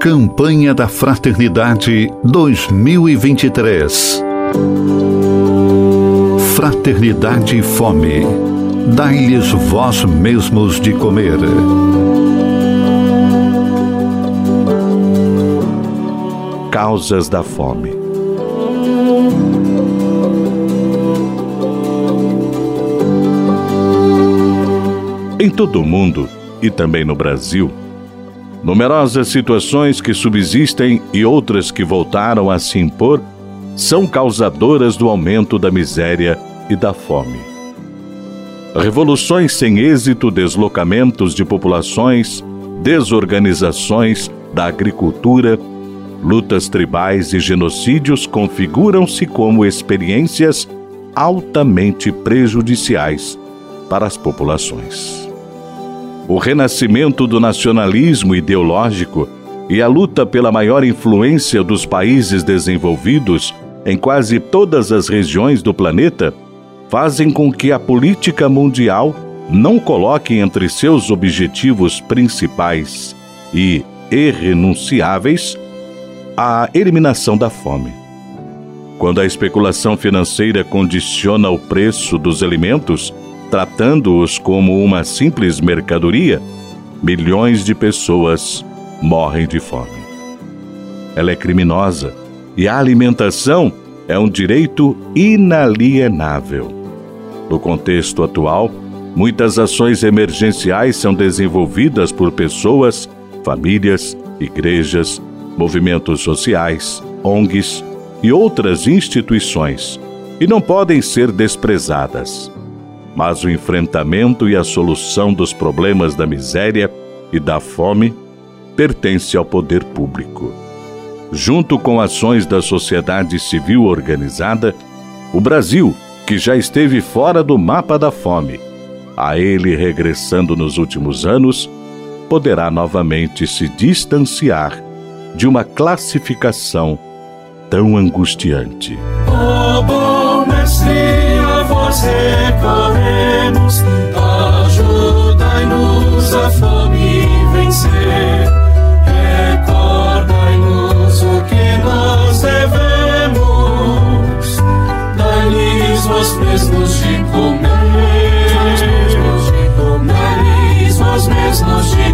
Campanha da Fraternidade 2023. Fraternidade e Fome. Dai-lhes vós mesmos de comer. Causas da fome. Em todo o mundo, e também no Brasil, numerosas situações que subsistem e outras que voltaram a se impor são causadoras do aumento da miséria e da fome. Revoluções sem êxito, deslocamentos de populações, desorganizações da agricultura, lutas tribais e genocídios configuram-se como experiências altamente prejudiciais para as populações o renascimento do nacionalismo ideológico e a luta pela maior influência dos países desenvolvidos em quase todas as regiões do planeta fazem com que a política mundial não coloque entre seus objetivos principais e irrenunciáveis a eliminação da fome. Quando a especulação financeira condiciona o preço dos alimentos, tratando-os como uma simples mercadoria, milhões de pessoas morrem de fome. Ela é criminosa e a alimentação é um direito inalienável. No contexto atual, muitas ações emergenciais são desenvolvidas por pessoas, famílias, igrejas, movimentos sociais, ONGs e outras instituições, e não podem ser desprezadas mas o enfrentamento e a solução dos problemas da miséria e da fome pertence ao poder público. Junto com ações da sociedade civil organizada, o Brasil, que já esteve fora do mapa da fome, a ele regressando nos últimos anos, poderá novamente se distanciar de uma classificação tão angustiante. Oh, bom mestre nós recorremos, ajudai-nos a fome vencer. Recordai-nos o que nós devemos, dai-lhes vós mesmos de comer, dai-lhes vós mesmos de comer.